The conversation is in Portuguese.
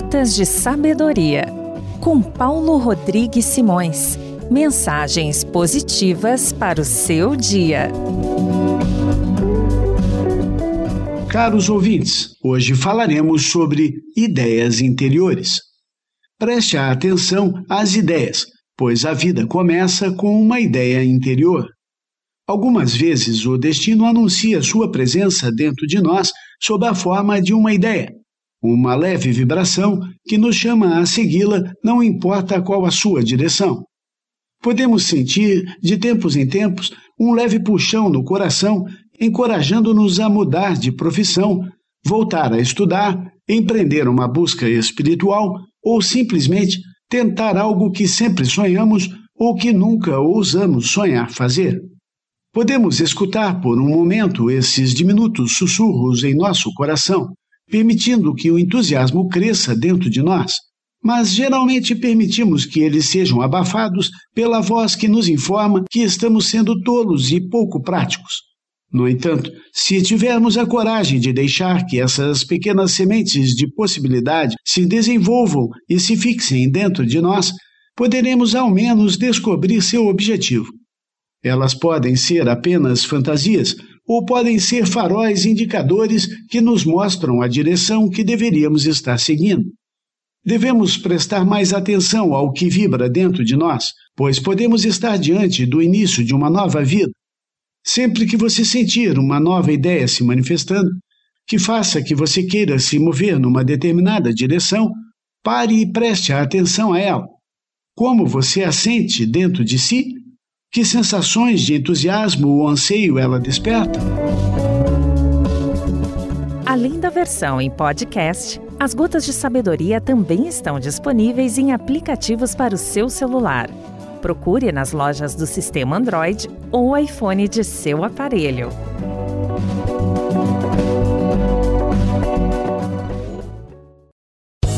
Gotas de Sabedoria, com Paulo Rodrigues Simões. Mensagens positivas para o seu dia. Caros ouvintes, hoje falaremos sobre ideias interiores. Preste atenção às ideias, pois a vida começa com uma ideia interior. Algumas vezes o destino anuncia sua presença dentro de nós sob a forma de uma ideia, uma leve vibração que nos chama a segui-la, não importa qual a sua direção. Podemos sentir, de tempos em tempos, um leve puxão no coração, encorajando-nos a mudar de profissão, voltar a estudar, empreender uma busca espiritual ou simplesmente tentar algo que sempre sonhamos ou que nunca ousamos sonhar fazer. Podemos escutar por um momento esses diminutos sussurros em nosso coração, permitindo que o entusiasmo cresça dentro de nós mas geralmente permitimos que eles sejam abafados pela voz que nos informa que estamos sendo tolos e pouco práticos. No entanto, se tivermos a coragem de deixar que essas pequenas sementes de possibilidade se desenvolvam e se fixem dentro de nós, poderemos ao menos descobrir seu objetivo. Elas podem ser apenas fantasias ou podem ser faróis indicadores que nos mostram a direção que deveríamos estar seguindo. Devemos prestar mais atenção ao que vibra dentro de nós, pois podemos estar diante do início de uma nova vida. Sempre que você sentir uma nova ideia se manifestando, que faça que você queira se mover numa determinada direção, pare e preste atenção a ela. Como você a sente dentro de si? Que sensações de entusiasmo ou anseio ela desperta? Além da versão em podcast, as Gotas de Sabedoria também estão disponíveis em aplicativos para o seu celular. Procure nas lojas do sistema Android ou iPhone de seu aparelho.